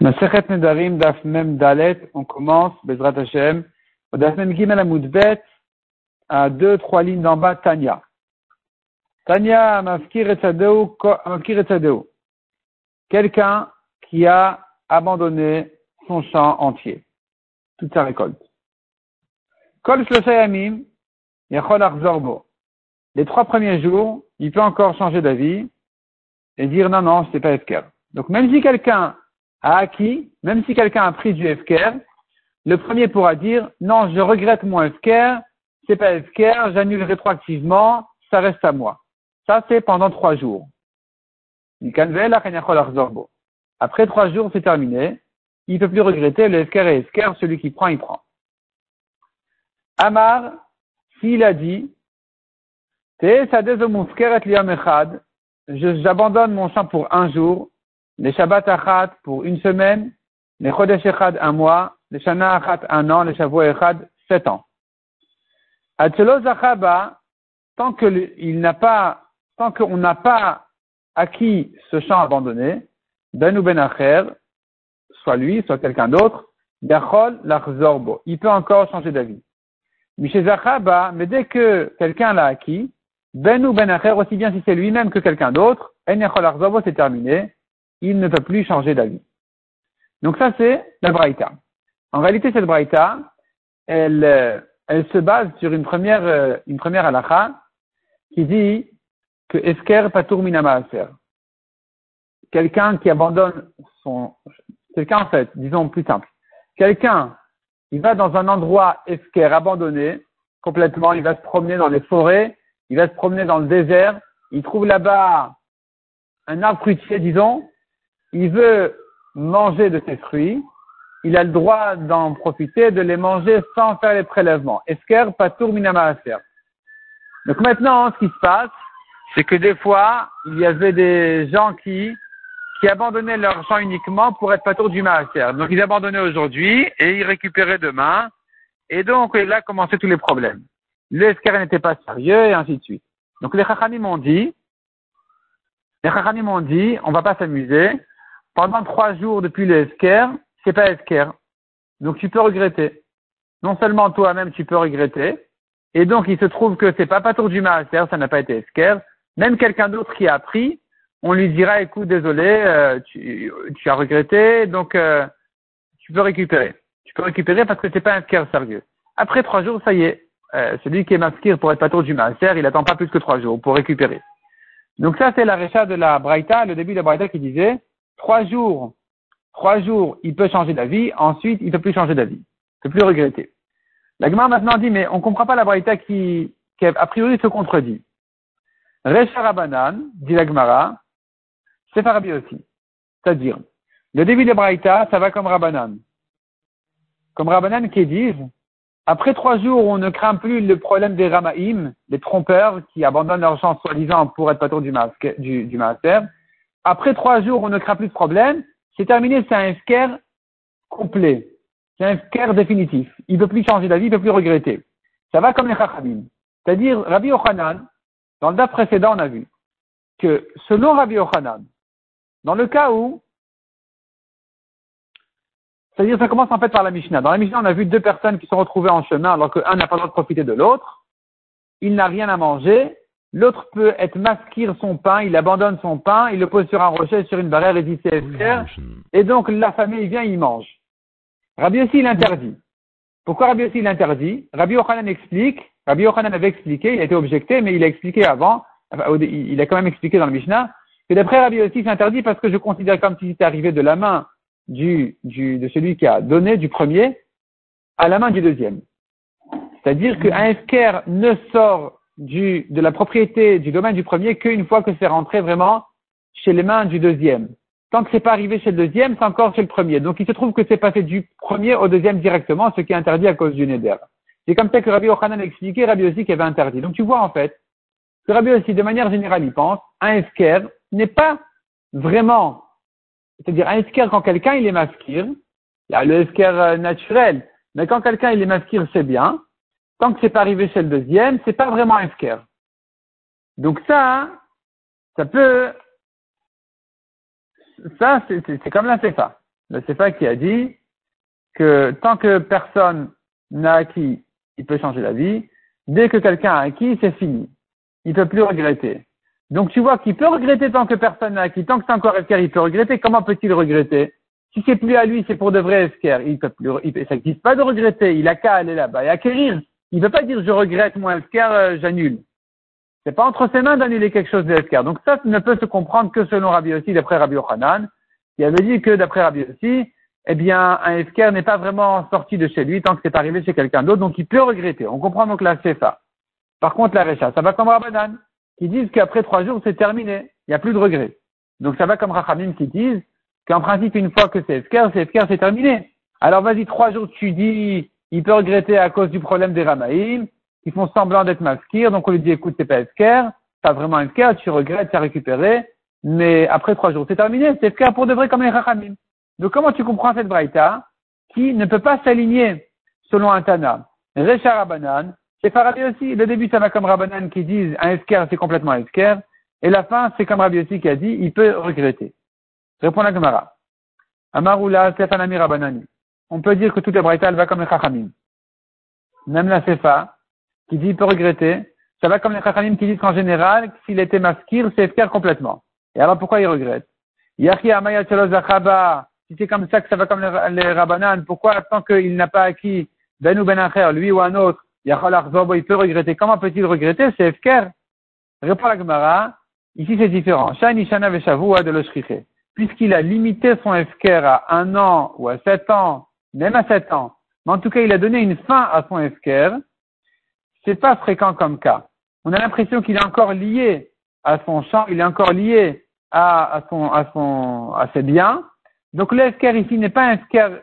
Masechet Nedarim, Daf Mem Dalet, on commence, Bezrat Hashem, Daf Mem Gimel Amudbet, à deux, trois lignes d'en bas, Tanya. Tanya Mafkir Etzadeu, quelqu'un qui a abandonné son champ entier, toute sa récolte. Kol Shloshayamim, Yachol Achzorbo. Les trois premiers jours, il peut encore changer d'avis et dire non, non, c'est pas Efker. Donc même si quelqu'un a acquis, même si quelqu'un a pris du FKR, le premier pourra dire non, je regrette mon FKR, c'est pas FKR, j'annule rétroactivement, ça reste à moi. Ça, c'est pendant trois jours. Après trois jours, c'est terminé. Il ne peut plus regretter le FKR et FKR, celui qui prend, il prend. Amar, s'il a dit, j'abandonne mon champ pour un jour, les Shabbat Achat pour une semaine, les Chodesh Echad un mois, les Shana Achat un an, les Shavuot Echad sept ans. Atzelo Zachaba, tant que il n'a pas, tant qu'on n'a pas acquis ce champ abandonné, Ben ou Ben Acher, soit lui, soit quelqu'un d'autre, Yachol Lachzorbo. Il peut encore changer d'avis. Miché Zachaba, mais dès que quelqu'un l'a acquis, Ben ou Ben Acher, aussi bien si c'est lui-même que quelqu'un d'autre, En Yachol Lachzorbo, c'est terminé il ne peut plus changer d'avis. Donc ça, c'est la Braïta. En réalité, cette Braïta, elle, euh, se base sur une première, euh, une halakha qui dit que Esker Patour Minamaaser. Quelqu'un qui abandonne son, quelqu'un en fait, disons plus simple. Quelqu'un, il va dans un endroit Esker abandonné, complètement, il va se promener dans les forêts, il va se promener dans le désert, il trouve là-bas un arbre fruitier, disons, il veut manger de ses fruits, il a le droit d'en profiter, de les manger sans faire les prélèvements. Esker patour minamaaser. Donc maintenant, ce qui se passe, c'est que des fois, il y avait des gens qui, qui abandonnaient leur champ uniquement pour être patour du maaser. Donc ils abandonnaient aujourd'hui et ils récupéraient demain. Et donc là commençaient tous les problèmes. Le esker n'était pas sérieux et ainsi de suite. Donc les chachamim m'ont dit, les chachamim m'ont dit, on va pas s'amuser, pendant trois jours depuis le Esker, c'est pas Esker. Donc tu peux regretter. Non seulement toi-même tu peux regretter, et donc il se trouve que c'est pas Patour du Maaser, ça n'a pas été Esker. Même quelqu'un d'autre qui a pris, on lui dira écoute, désolé, euh, tu, tu, as regretté, donc euh, tu peux récupérer. Tu peux récupérer parce que c'est pas Esker sérieux. Après trois jours, ça y est, euh, celui qui est maskir pour être Patour du Maaser, il attend pas plus que trois jours pour récupérer. Donc ça, c'est la récha de la Braïta, le début de la Braïta qui disait trois jours, trois jours, il peut changer d'avis, ensuite, il ne peut plus changer d'avis. Il ne peut plus regretter. La Gemara maintenant dit, mais on ne comprend pas la Braïta qui, a priori, se contredit. Recha Rabanan, dit la Gemara, c'est Farabi aussi. C'est-à-dire, le début de Braïta, ça va comme Rabanan. Comme Rabanan qui disent, après trois jours, on ne craint plus le problème des Ramaïm, les trompeurs qui abandonnent leur champ soi-disant pour être patron du, masque, du, du master après trois jours, on ne craint plus de problème, c'est terminé, c'est un esker complet. C'est un esker définitif. Il ne peut plus changer d'avis, il ne peut plus regretter. Ça va comme les chachamim. C'est-à-dire, Rabbi Yochanan, dans le date précédent, on a vu que selon Rabbi Yochanan, dans le cas où, c'est-à-dire, ça commence en fait par la Mishnah. Dans la Mishnah, on a vu deux personnes qui sont retrouvées en chemin alors qu'un n'a pas le droit de profiter de l'autre. Il n'a rien à manger. L'autre peut être masquir son pain, il abandonne son pain, il le pose sur un rocher, sur une barrière et dit c'est Et donc la famille vient, il mange. Rabbi aussi il interdit. Pourquoi Rabbi aussi il interdit? Rabbi Yochanan explique, Rabbi Yochanan avait expliqué, il a été objecté, mais il a expliqué avant, il a quand même expliqué dans le Mishnah, que d'après Rabbi aussi c'est interdit parce que je considère comme si c'était arrivé de la main du, du, de celui qui a donné, du premier, à la main du deuxième. C'est-à-dire qu'un esker ne sort du, de la propriété du domaine du premier qu'une fois que c'est rentré vraiment chez les mains du deuxième. Tant que c'est pas arrivé chez le deuxième, c'est encore chez le premier. Donc il se trouve que c'est passé du premier au deuxième directement, ce qui est interdit à cause du neder. C'est comme ça que Rabbi Ochanan a expliqué, Rabbi aussi qui avait interdit. Donc tu vois en fait que Rabbi aussi, de manière générale, il pense, un esker n'est pas vraiment, c'est-à-dire un esker quand quelqu'un il est y a le esker euh, naturel, mais quand quelqu'un il est masquir, c'est bien, tant que c'est pas arrivé chez le deuxième, c'est pas vraiment un Donc ça, ça peut, ça c'est comme la CFA. le Sefa qui a dit que tant que personne n'a acquis, il peut changer la vie. Dès que quelqu'un a acquis, c'est fini. Il peut plus regretter. Donc tu vois qu'il peut regretter tant que personne n'a acquis. Tant que c'est encore Efker, il peut regretter. Comment peut-il regretter? Si c'est plus à lui, c'est pour de vrai Efker. Il peut plus, il, ça n'existe pas de regretter. Il a qu'à aller là-bas et acquérir. Il ne peut pas dire je regrette mon Efker, euh, j'annule. C'est pas entre ses mains d'annuler quelque chose de. Donc ça ne peut se comprendre que selon Rabbi aussi, d'après Rabbi Yochanan. Il avait dit que d'après Rabbi aussi, eh bien, un Efker n'est pas vraiment sorti de chez lui tant que c'est arrivé chez quelqu'un d'autre, donc il peut regretter. On comprend donc la CFA. Par contre, la Recha, ça va comme Rabbanan, qui disent qu'après trois jours, c'est terminé. Il n'y a plus de regret. Donc ça va comme Rachamim qui disent qu'en principe, une fois que c'est Efker, c'est Efker, c'est terminé. Alors vas-y, trois jours, tu dis, il peut regretter à cause du problème des Ramaïm, qui font semblant d'être maskir, donc on lui dit, écoute, c'est pas Efker, pas vraiment Efker, tu regrettes, tu as récupéré, mais après trois jours, c'est terminé, c'est Efker pour de vrai comme les Rachamim. Donc comment tu comprends cette braïta qui ne peut pas s'aligner selon un Tana? Recha Rabanan, c'est Farabi aussi. Le début, ça va comme Rabanan qui disent un esker, c'est complètement esker. Et la fin, c'est comme Rabbi aussi qui a dit, il peut regretter. Répond la Gemara. Amaroula, Stefanami Rabanani. On peut dire que toute la braïta, va comme les Chachamim. Même la Sefa, qui dit il peut regretter, ça va comme les Chachamim qui disent qu'en général, s'il était maskir, c'est esker complètement. Et alors pourquoi il regrette? Yachi Amaya si c'est comme ça que ça va comme les, les pourquoi tant qu'il n'a pas acquis Ben ou Ben lui ou un autre, il peut regretter? Comment peut-il regretter? C'est Efker. Répond la Gemara. Ici, c'est différent. Shani Shana de. Puisqu'il a limité son Efker à un an ou à sept ans, même à sept ans, mais en tout cas, il a donné une fin à son Efker, c'est pas fréquent comme cas. On a l'impression qu'il est encore lié à son champ, il est encore lié à, son, à ses biens, donc l'esker ici n'est pas un esker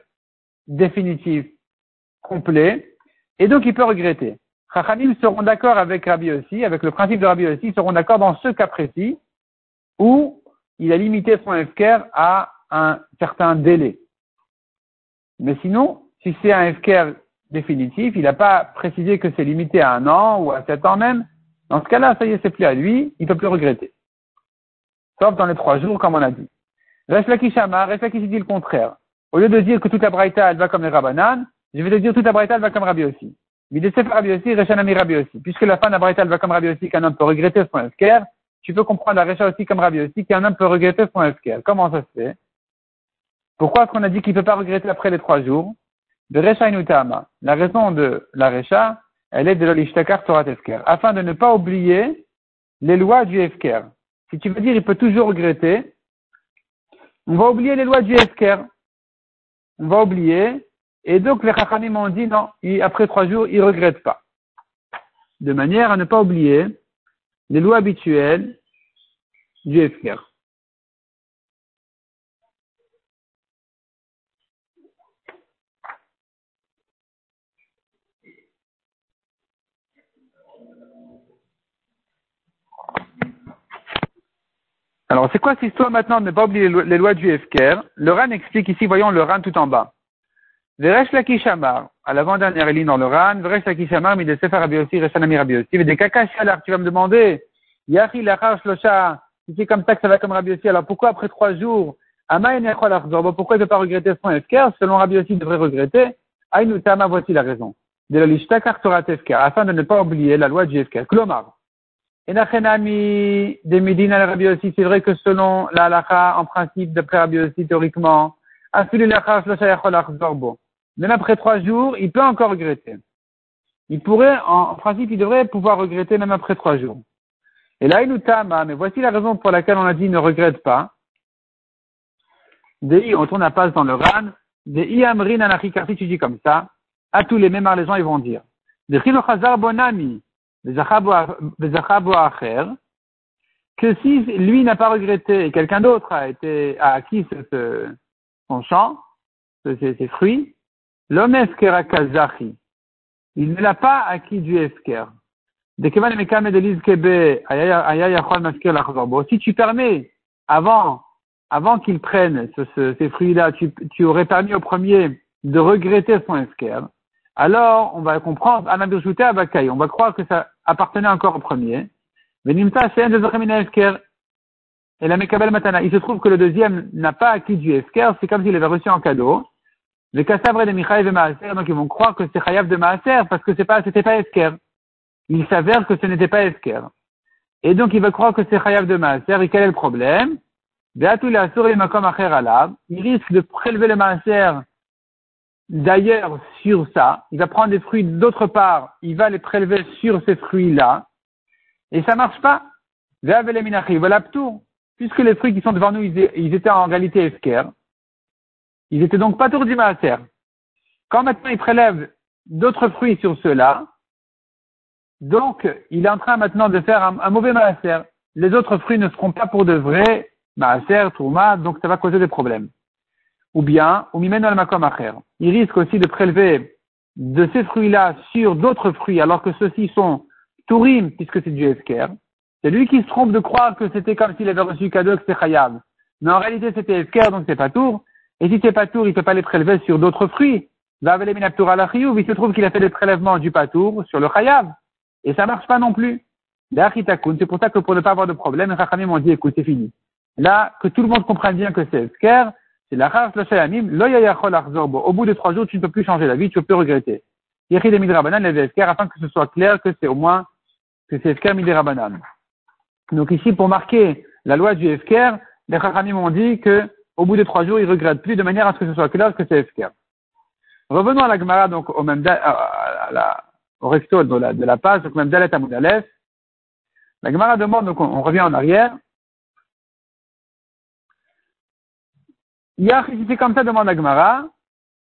définitif, complet, et donc il peut regretter. Chachamim seront d'accord avec Rabbi aussi, avec le principe de Rabbi aussi, ils seront d'accord dans ce cas précis où il a limité son esker à un certain délai. Mais sinon, si c'est un esker définitif, il n'a pas précisé que c'est limité à un an ou à sept ans même, dans ce cas-là, ça y est, c'est plus à lui, il ne peut plus regretter. Sauf dans les trois jours, comme on a dit. Reste là qui dit le contraire. Au lieu de dire que toute la elle va comme les rabanan, je vais te dire toute la braïta, va comme Rabbi aussi. Midesef Rabbi aussi, Rechanami Rabbi aussi. Puisque la fin de va comme Rabbi aussi, qu'un homme peut regretter son esker, tu peux comprendre la Recha aussi comme Rabbi aussi, qu'un homme peut regretter son esker. Comment ça se fait? Pourquoi est-ce qu'on a dit qu'il ne peut pas regretter après les trois jours? De Recha Inutama. La raison de la Recha, elle est de l'Olishtakar Torah Esker. Afin de ne pas oublier les lois du Esker. Si tu veux dire, il peut toujours regretter, on va oublier les lois du Esker. On va oublier. Et donc les Chachamim ont dit non, après trois jours, ils ne regrettent pas. De manière à ne pas oublier les lois habituelles du Esker. Alors, c'est quoi cette histoire maintenant de ne pas oublier les lois du Efker Le RAN explique ici, voyons le RAN tout en bas. Veresh Lakishamar, à l'avant-dernière ligne dans le RAN, Veresh Lakishamar, mais de Sefer Rabiosi, Reshanami Rabiosi, mais des alors tu vas me demander, Yahi Lachar Shlosha, si c'est comme ça que ça va comme Rabiosi, alors pourquoi après trois jours, pourquoi il ne pas regretter son Efker Selon Rabiosi, il devrait regretter. Aïnou Tama, voici la raison. De la Lishtakar Torah Efker, afin de ne pas oublier la loi du Efker. Klomar. Et Nachenami de Medina al Rabbi aussi, c'est vrai que selon la halakha, en principe, d'après Rabbi aussi, théoriquement, même après trois jours, il peut encore regretter. Il pourrait, en principe, il devrait pouvoir regretter même après trois jours. Et là, il nous tama, mais voici la raison pour laquelle on a dit ne regrette pas. Dei, on tourne à passe dans le ran. Des iamrin anachikarti, tu dis comme ça. À tous les mêmes les gens, ils vont dire. Chazar bonami que si lui n'a pas regretté et quelqu'un d'autre a été a acquis ce, son champ, ses, fruits, l'homme eskera kazachi, il ne l'a pas acquis du esker. Si tu permets, avant, avant qu'il prenne ces fruits-là, tu, tu aurais permis au premier de regretter son esker, alors on va comprendre, on va croire que ça appartenait encore au premier. Et la Mekabel Matana. Il se trouve que le deuxième n'a pas acquis du Esker, c'est comme s'il avait reçu en cadeau. Les Kassabre de Michaï et Maaser, donc ils vont croire que c'est Chayav de Maaser parce que c'est pas, c'était pas Esker. Il s'avère que ce n'était pas Esker. Et donc il va croire que c'est Chayav de Maaser, et quel est le problème? Il risque de prélever le Maaser d'ailleurs sur ça. Il va prendre des fruits d'autre part, il va les prélever sur ces fruits-là. Et ça marche pas. Puisque les fruits qui sont devant nous, ils étaient en réalité esker. Ils étaient donc pas tour du maaser. Quand maintenant il prélève d'autres fruits sur ceux-là, donc il est en train maintenant de faire un, mauvais maaser. Les autres fruits ne seront pas pour de vrais maaser, tourma, donc ça va causer des problèmes. Ou bien, ou Il risque aussi de prélever de ces fruits-là sur d'autres fruits, alors que ceux-ci sont tourim, puisque c'est du esker. C'est lui qui se trompe de croire que c'était comme s'il avait reçu cadeau, que c'était Chayav. Mais en réalité, c'était Esker, donc c'est pas tour. Et si c'est pas tour, il peut pas les prélever sur d'autres fruits. il se trouve qu'il a fait des prélèvements du patour sur le Chayav. Et ça marche pas non plus. C'est pour ça que pour ne pas avoir de problème, Rachamim m'ont dit, écoute, c'est fini. Là, que tout le monde comprenne bien que c'est Esker, c'est la race le Shayamim, Au bout de trois jours, tu ne peux plus changer la vie, tu peux regretter. Yechid Midrabanan, les Esker, afin que ce soit clair que c'est au moins, que c'est Esker Midrabanan. Donc ici, pour marquer la loi du Efker, les Chachamim ont dit que au bout de trois jours, ils ne regrettent plus de manière à ce que ce soit clair que c'est Efker. Revenons à la Gemara, donc au même au recto de la, de page, donc même Dalet Amoudalef. La Gemara demande, donc on, revient en arrière. Yach, si c'est comme ça, demande la Gemara,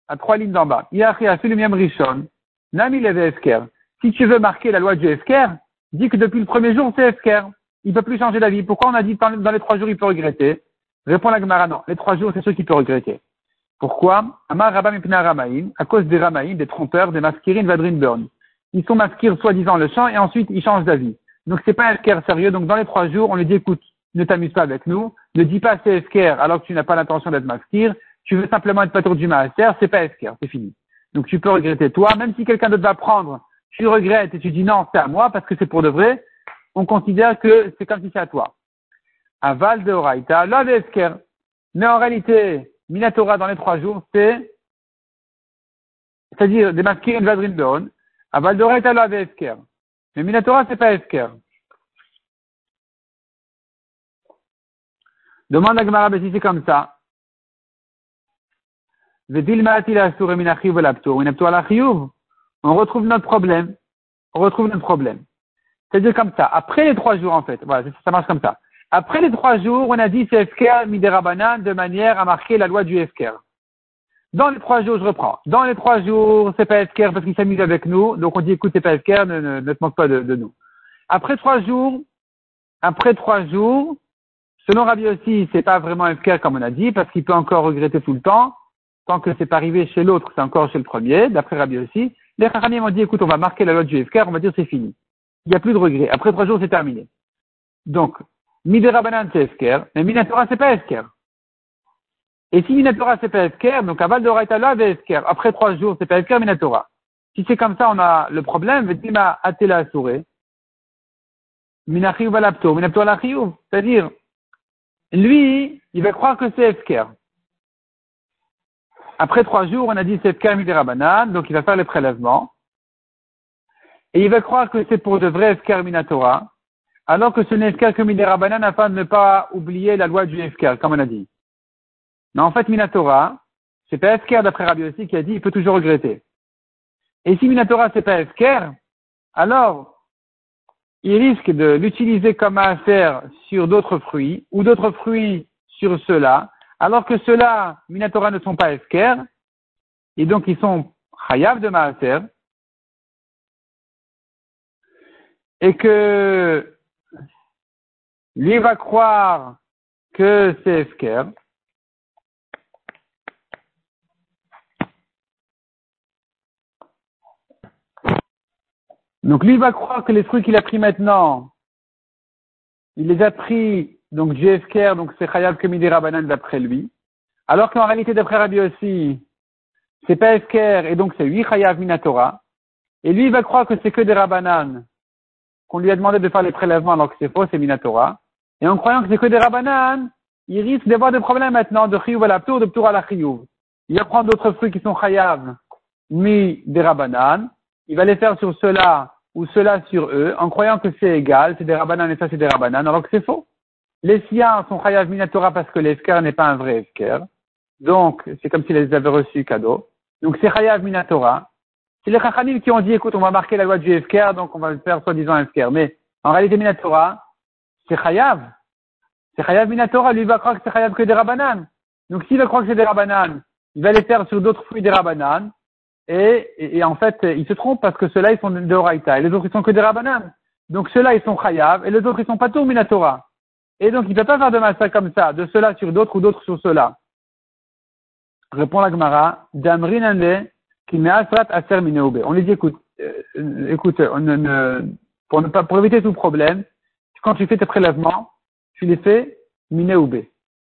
à trois lignes d'en bas. Yach, a fait le même Rishon. Nami leve Efker. Si tu veux marquer la loi du Efker, dis que depuis le premier jour, c'est Efker il peut plus changer d'avis. Pourquoi on a dit dans les trois jours, il peut regretter? Répond la non. Les trois jours, c'est ceux qui peut regretter. Pourquoi? Amar Rabam Ramaïm, à cause des Ramaïm, des trompeurs, des maskirines, Vadrin Burn. Ils sont masqués soi-disant le champ et ensuite ils changent d'avis. Donc c'est pas un esker sérieux. Donc dans les trois jours, on lui dit écoute, ne t'amuse pas avec nous, ne dis pas c'est esker alors que tu n'as pas l'intention d'être maskir, tu veux simplement être patron du maaser, c'est pas esker, c'est fini. Donc tu peux regretter toi, même si quelqu'un d'autre va prendre, tu regrettes et tu dis non, c'est à moi parce que c'est pour de vrai, on considère que c'est comme si c'est à toi. Aval de Oraita, la Esker. Mais en réalité, Minatora dans les trois jours, c'est, c'est-à-dire démasquer une vadrine d'on. Aval de Oraita, la Esker. Mais Minatora, c'est pas Esker. Demande à Gemara si c'est comme ça. On retrouve notre problème. On retrouve notre problème. C'est-à-dire comme ça. Après les trois jours, en fait. Voilà, ça marche comme ça. Après les trois jours, on a dit c'est Efker Miderabanan de manière à marquer la loi du Efker. Dans les trois jours, je reprends. Dans les trois jours, c'est pas Efker parce qu'il s'amuse avec nous. Donc on dit écoute, c'est pas Efker, ne, ne, ne, te moque pas de, de, nous. Après trois jours, après trois jours, selon Rabbi aussi, c'est pas vraiment Efker comme on a dit parce qu'il peut encore regretter tout le temps. Tant que c'est pas arrivé chez l'autre, c'est encore chez le premier, d'après Rabbi aussi. Les Chachamim m'ont dit écoute, on va marquer la loi du Efker, on va dire c'est fini il n'y a plus de regret. Après trois jours, c'est terminé. Donc, Miderabanan, c'est Esker, mais Minatora, c'est pas Esker. Et si Minatora, c'est pas Esker, donc Aval de Raitala, c'est Esker. Après trois jours, c'est pas Esker, Minatora. Si c'est comme ça, on a le problème, Vetima Atela Souré, Minachiyuv Alapto, Minatora C'est-à-dire, lui, il va croire que c'est Esker. Après trois jours, on a dit c'est Esker Miderabanan, donc il va faire les prélèvements. Et il va croire que c'est pour de vrais Efker Minatora, alors que ce n'est Efker que Miderabanan afin de ne pas oublier la loi du Efker, comme on a dit. Mais en fait, Minatora, c'est pas Efker d'après Rabbi aussi qui a dit il peut toujours regretter. Et si Minatora c'est pas Efker, alors il risque de l'utiliser comme affaire sur d'autres fruits, ou d'autres fruits sur ceux-là, alors que ceux-là, Minatora ne sont pas Efker, et donc ils sont Hayav de Maaser, et que lui va croire que c'est Esker, Donc lui va croire que les fruits qu'il a pris maintenant, il les a pris donc Esker, donc c'est Chayav Kemidi Rabbanan d'après lui. Alors qu'en réalité d'après Rabbi aussi, c'est pas Esker et donc c'est lui Chayav Minatora. Et lui il va croire que c'est que des Rabbanan qu'on lui a demandé de faire les prélèvements alors que c'est faux, c'est Minatora. Et en croyant que c'est que des rabanan, il risque d'avoir des problèmes maintenant de chiyuv à la tour, de ptour à la chiyuv. Il va prendre d'autres fruits qui sont chayav, mis des rabanan. Il va les faire sur cela ou cela sur eux, en croyant que c'est égal, c'est des rabanan et ça c'est des rabanan, alors que c'est faux. Les siens sont chayav minatora parce que l'efker n'est pas un vrai efker. Donc, c'est comme s'ils les avaient reçus cadeau. Donc, c'est chayav minatora. C'est les chachamim qui ont dit, écoute, on va marquer la loi du efker, donc on va le faire soi-disant efker. Mais, en réalité, minatora, c'est chayav. C'est chayav minatora. Lui va croire que c'est chayav que des rabanan. Donc, s'il va croire que c'est des rabanan, il va les faire sur d'autres fruits des rabanan. Et, et, en fait, il se trompe parce que ceux-là, ils sont de Horaïta et les autres, ils sont que des rabanan. Donc ceux-là, ils sont chayav et les autres, ils sont pas tout minatora. Et donc, il ne peut pas faire de massa comme ça, de cela sur d'autres ou d'autres sur cela. Répond la Gemara, Damrin qui aser On lui dit, écoute, euh, écoute, pour, ne pas, pour éviter tout problème, quand tu fais tes prélèvements, tu les fais minéoubé.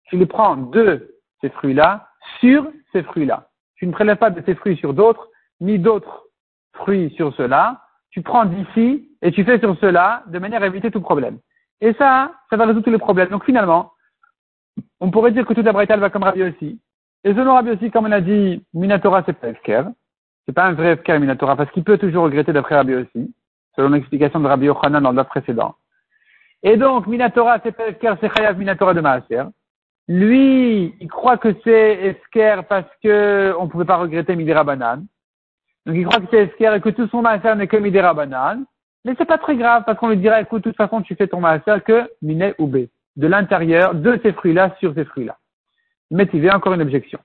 Tu les prends de ces fruits-là sur ces fruits-là. Tu ne prélèves pas de ces fruits sur d'autres, ni d'autres fruits sur cela. Tu prends d'ici et tu fais sur cela de manière à éviter tout problème. Et ça, ça va résoudre tous les problèmes. Donc finalement, on pourrait dire que toute la va comme Rabbi aussi. Et selon Rabbi aussi, comme on a dit, Minatora c'est pas Efker. C'est pas un vrai Efker Minatora parce qu'il peut toujours regretter d'après Rabbi aussi, selon l'explication de Rabbi Yochanan dans le précédent. Et donc, Minatora c'est pas Efker, c'est Chayav Minatora de Maaser. Lui, il croit que c'est Esker parce que on pouvait pas regretter Midera Banane. Donc il croit que c'est Esker et que tout son maaser n'est que Midera Banane. Mais c'est pas très grave parce qu'on lui dira, écoute, de toute façon, tu fais ton maaser que Miné ou B. De l'intérieur, de ces fruits-là sur ces fruits-là. Mais il y a encore une objection.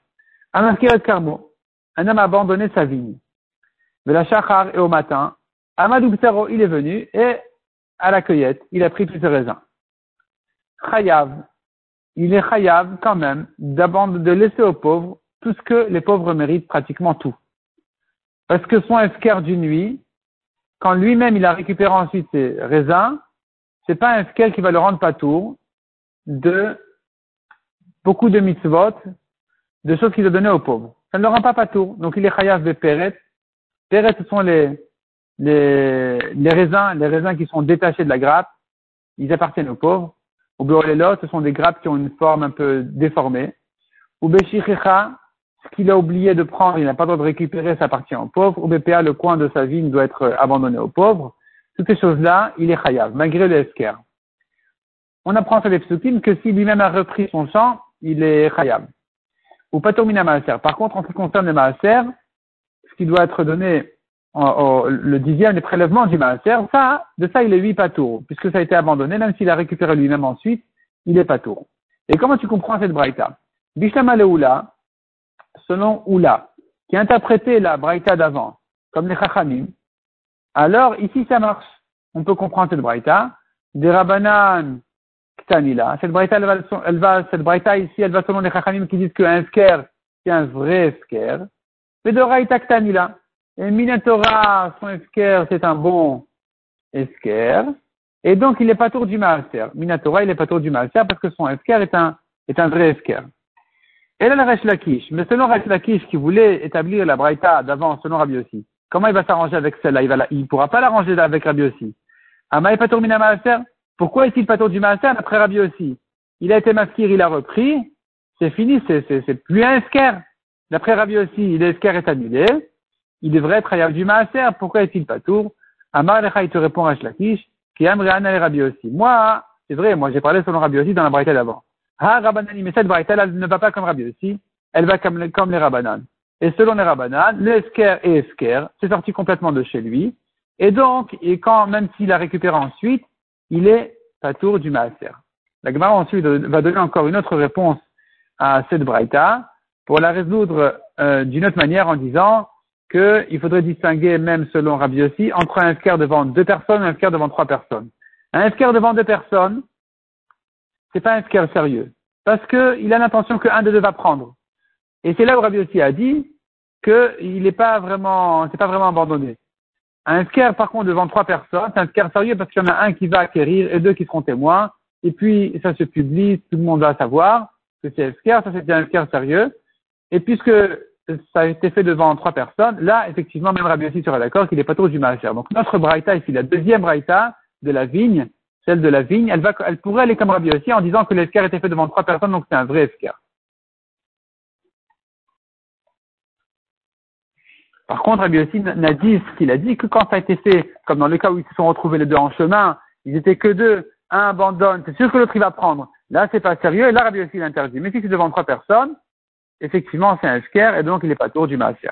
Un Carmo, un homme a abandonné sa vigne. De la chachar et au matin, Amadou Psaro, il est venu et à la cueillette, il a pris tous ses raisins. Chayav, il est chayav quand même de laisser aux pauvres tout ce que les pauvres méritent, pratiquement tout. Parce que son esquer d'une nuit, quand lui-même il a récupéré ensuite ses raisins, c'est pas un esquer qui va le rendre pas tour de beaucoup de mitzvot, de choses qu'il a données aux pauvres. Ça ne le rend pas pas tour. Donc il est chayav de Peret. Peret, ce sont les, les raisins, les raisins qui sont détachés de la grappe. Ils appartiennent aux pauvres. Ou Beolelot, ce sont des grappes qui ont une forme un peu déformée. Ou Beshichecha, ce qu'il a oublié de prendre, il n'a pas le droit de récupérer, ça appartient aux pauvres. Ou BPA, le coin de sa vigne doit être abandonné aux pauvres. Toutes ces choses-là, il est chayav, malgré le esker. On apprend sur les psukim que si lui-même a repris son champ, il est chayav. Ou patomina maaser. Par contre, en ce qui concerne le maaser, ce qui doit être donné le dixième des prélèvements du maaser, ça, de ça, il est huit patours, puisque ça a été abandonné, même s'il a récupéré lui-même ensuite, il est patour. Et comment tu comprends cette braïta? Bishlama Oula, selon Oula, qui a interprété la braïta d'avant, comme les chachamim, alors ici ça marche. On peut comprendre cette braïta. Des rabanan ktanila. Cette braïta, elle va, cette braïta ici, elle va selon les chachamim qui disent qu'un sker, c'est un vrai sker. Mais de braïta ktanila. Et Minatora, son esker, c'est un bon esker. Et donc, il n'est pas tour du maaser. Minatora, il n'est pas tour du maaser parce que son esker est un, est un vrai esker. Et là, le Resh Lakish. Mais selon Resh Lakish, qui voulait établir la braïta d'avant, selon Rabbi aussi, comment il va s'arranger avec celle-là? Il ne il pourra pas l'arranger avec Rabbi aussi. Ama pas tour mina maaser? Pourquoi est-il pas tour du maaser après Rabbi aussi? Il a été maskir, il a repris. C'est fini, c'est, c'est, c'est plus un esker. D'après Rabbi aussi, l'esker est annulé il devrait être Hayav du Maaser. Pourquoi est-il pas tour? Amar il te répond à Shlakish, qui aime et Rabbi aussi. Moi, c'est vrai, moi j'ai parlé selon Rabbi aussi dans la Braïta d'avant. Ah, Rabbanani, mais cette Braïta, elle ne va pas comme Rabbi aussi, elle va comme, comme les Rabbanan. Et selon les Rabbanan, le Esker et Esker, c'est sorti complètement de chez lui. Et donc, et quand, même s'il a récupéré ensuite, il est pas tour du Maaser. La Gemara ensuite va donner encore une autre réponse à cette Braïta pour la résoudre euh, d'une autre manière en disant qu'il faudrait distinguer, même selon Rabbi aussi, entre un esker devant deux personnes et un esker devant trois personnes. Un esker devant deux personnes, c'est pas un esker sérieux. Parce qu'il a l'intention qu'un de deux va prendre. Et c'est là où Rabbi aussi a dit qu'il n'est pas vraiment, c'est pas vraiment abandonné. Un esker, par contre, devant trois personnes, c'est un esker sérieux parce qu'il y en a un qui va acquérir et deux qui seront témoins. Et puis, ça se publie, tout le monde va savoir que c'est esker, ça c'est un esker sérieux. Et puisque ça a été fait devant trois personnes, là, effectivement, même Rabbi aussi sera d'accord qu'il n'est pas trop du maaser. Donc, notre braïta ici, la deuxième braïta de la vigne, celle de la vigne, elle, pourrait aller comme Rabbi aussi en disant que l'escar était fait devant trois personnes, donc c'est un vrai escar. Par contre, Rabbi aussi n'a dit ce qu'il a dit que quand ça a été fait, comme dans le cas où ils se sont retrouvés les deux en chemin, ils étaient que deux, un abandonne, c'est sûr que l'autre il va prendre. Là, c'est pas sérieux, et là, Rabbi aussi l'interdit. Mais si c'est devant trois personnes, effectivement, c'est un esquer, et donc il n'est pas tour du maaser.